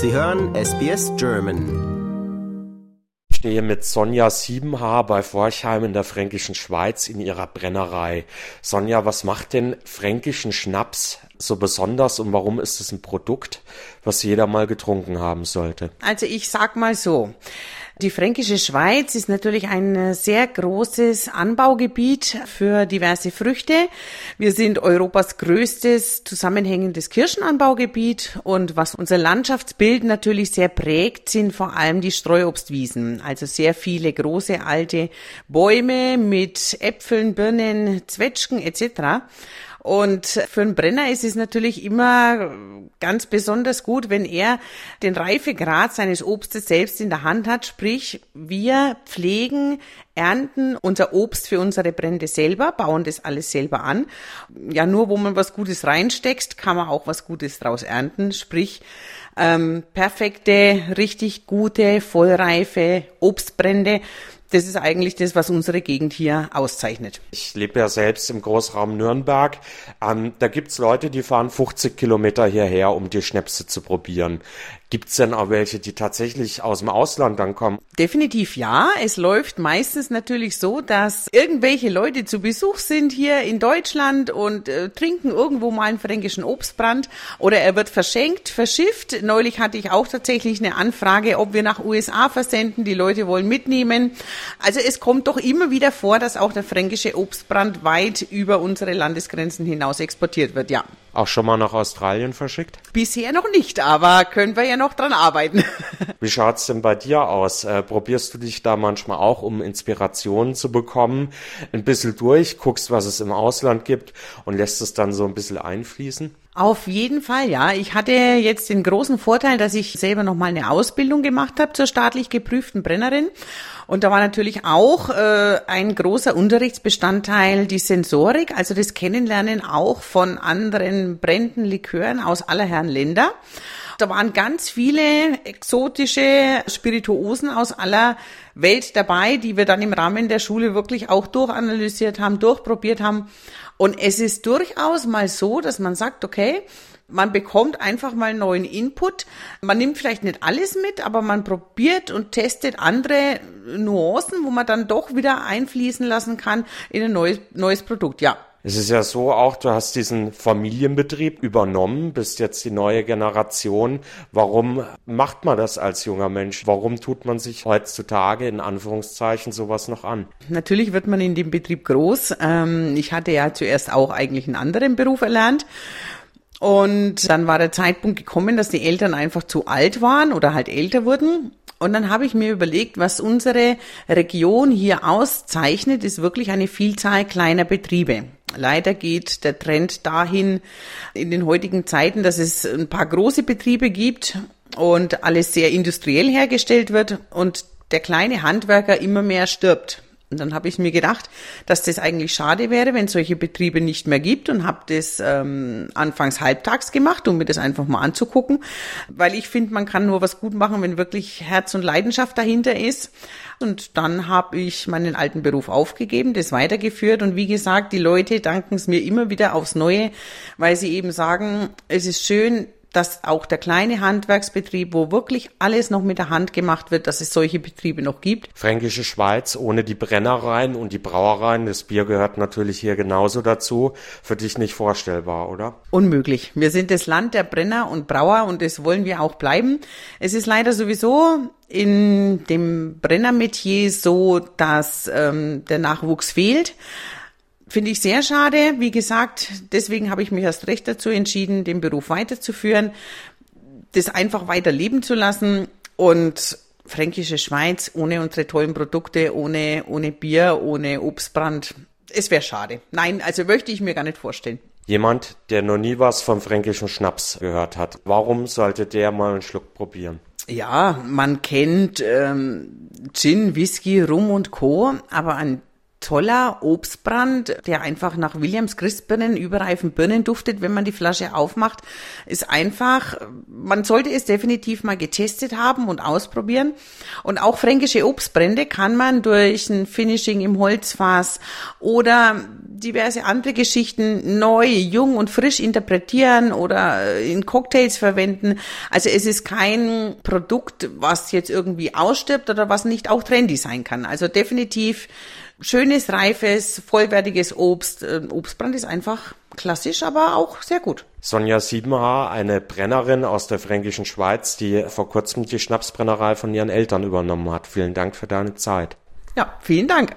Sie hören SBS German. Ich stehe mit Sonja Siebenhaar bei Forchheim in der Fränkischen Schweiz in ihrer Brennerei. Sonja, was macht denn fränkischen Schnaps so besonders und warum ist es ein Produkt, was jeder mal getrunken haben sollte? Also ich sag mal so. Die fränkische Schweiz ist natürlich ein sehr großes Anbaugebiet für diverse Früchte. Wir sind Europas größtes zusammenhängendes Kirschenanbaugebiet und was unser Landschaftsbild natürlich sehr prägt, sind vor allem die Streuobstwiesen. Also sehr viele große alte Bäume mit Äpfeln, Birnen, Zwetschgen etc. Und für einen Brenner ist es natürlich immer ganz besonders gut, wenn er den Reifegrad seines Obstes selbst in der Hand hat. Sprich, wir pflegen, ernten unser Obst für unsere Brände selber, bauen das alles selber an. Ja, nur wo man was Gutes reinsteckt, kann man auch was Gutes draus ernten. Sprich, ähm, perfekte, richtig gute, vollreife Obstbrände das ist eigentlich das, was unsere Gegend hier auszeichnet. Ich lebe ja selbst im Großraum Nürnberg. Ähm, da gibt's Leute, die fahren 50 Kilometer hierher, um die Schnäpse zu probieren. Gibt's denn auch welche, die tatsächlich aus dem Ausland dann kommen? Definitiv ja. Es läuft meistens natürlich so, dass irgendwelche Leute zu Besuch sind hier in Deutschland und äh, trinken irgendwo mal einen fränkischen Obstbrand oder er wird verschenkt, verschifft. Neulich hatte ich auch tatsächlich eine Anfrage, ob wir nach USA versenden. Die Leute wollen mitnehmen. Also es kommt doch immer wieder vor, dass auch der fränkische Obstbrand weit über unsere Landesgrenzen hinaus exportiert wird, ja. Auch schon mal nach Australien verschickt? Bisher noch nicht, aber können wir ja noch dran arbeiten. Wie schaut's denn bei dir aus? Äh, probierst du dich da manchmal auch, um Inspirationen zu bekommen, ein bisschen durch, guckst, was es im Ausland gibt und lässt es dann so ein bisschen einfließen? Auf jeden Fall, ja. Ich hatte jetzt den großen Vorteil, dass ich selber noch mal eine Ausbildung gemacht habe zur staatlich geprüften Brennerin. Und da war natürlich auch äh, ein großer Unterrichtsbestandteil die Sensorik, also das Kennenlernen auch von anderen Bränden, Likören aus aller Herren Länder. Da waren ganz viele exotische Spirituosen aus aller Welt dabei, die wir dann im Rahmen der Schule wirklich auch durchanalysiert haben, durchprobiert haben. Und es ist durchaus mal so, dass man sagt, okay, man bekommt einfach mal neuen Input. Man nimmt vielleicht nicht alles mit, aber man probiert und testet andere Nuancen, wo man dann doch wieder einfließen lassen kann in ein neues, neues Produkt. Ja, es ist ja so auch, du hast diesen Familienbetrieb übernommen, bist jetzt die neue Generation. Warum macht man das als junger Mensch? Warum tut man sich heutzutage in Anführungszeichen sowas noch an? Natürlich wird man in dem Betrieb groß. Ähm, ich hatte ja zuerst auch eigentlich einen anderen Beruf erlernt. Und dann war der Zeitpunkt gekommen, dass die Eltern einfach zu alt waren oder halt älter wurden. Und dann habe ich mir überlegt, was unsere Region hier auszeichnet, ist wirklich eine Vielzahl kleiner Betriebe. Leider geht der Trend dahin in den heutigen Zeiten, dass es ein paar große Betriebe gibt und alles sehr industriell hergestellt wird und der kleine Handwerker immer mehr stirbt. Und dann habe ich mir gedacht, dass das eigentlich schade wäre, wenn es solche Betriebe nicht mehr gibt und habe das ähm, anfangs halbtags gemacht, um mir das einfach mal anzugucken, weil ich finde, man kann nur was gut machen, wenn wirklich Herz und Leidenschaft dahinter ist. Und dann habe ich meinen alten Beruf aufgegeben, das weitergeführt und wie gesagt, die Leute danken es mir immer wieder aufs Neue, weil sie eben sagen, es ist schön, dass auch der kleine Handwerksbetrieb, wo wirklich alles noch mit der Hand gemacht wird, dass es solche Betriebe noch gibt. Fränkische Schweiz ohne die Brennereien und die Brauereien, das Bier gehört natürlich hier genauso dazu, für dich nicht vorstellbar, oder? Unmöglich. Wir sind das Land der Brenner und Brauer und das wollen wir auch bleiben. Es ist leider sowieso in dem Brennermetier so, dass ähm, der Nachwuchs fehlt. Finde ich sehr schade. Wie gesagt, deswegen habe ich mich erst recht dazu entschieden, den Beruf weiterzuführen, das einfach weiter leben zu lassen und Fränkische Schweiz ohne unsere tollen Produkte, ohne, ohne Bier, ohne Obstbrand. Es wäre schade. Nein, also möchte ich mir gar nicht vorstellen. Jemand, der noch nie was vom fränkischen Schnaps gehört hat, warum sollte der mal einen Schluck probieren? Ja, man kennt ähm, Gin, Whisky, Rum und Co., aber an toller Obstbrand, der einfach nach Williams Christbirnen, überreifen Birnen duftet, wenn man die Flasche aufmacht. Ist einfach, man sollte es definitiv mal getestet haben und ausprobieren. Und auch fränkische Obstbrände kann man durch ein Finishing im Holzfass oder diverse andere Geschichten neu, jung und frisch interpretieren oder in Cocktails verwenden. Also es ist kein Produkt, was jetzt irgendwie ausstirbt oder was nicht auch trendy sein kann. Also definitiv schönes, reifes, vollwertiges Obst. Obstbrand ist einfach klassisch, aber auch sehr gut. Sonja Siebenhaar, eine Brennerin aus der fränkischen Schweiz, die vor kurzem die Schnapsbrennerei von ihren Eltern übernommen hat. Vielen Dank für deine Zeit. Ja, vielen Dank.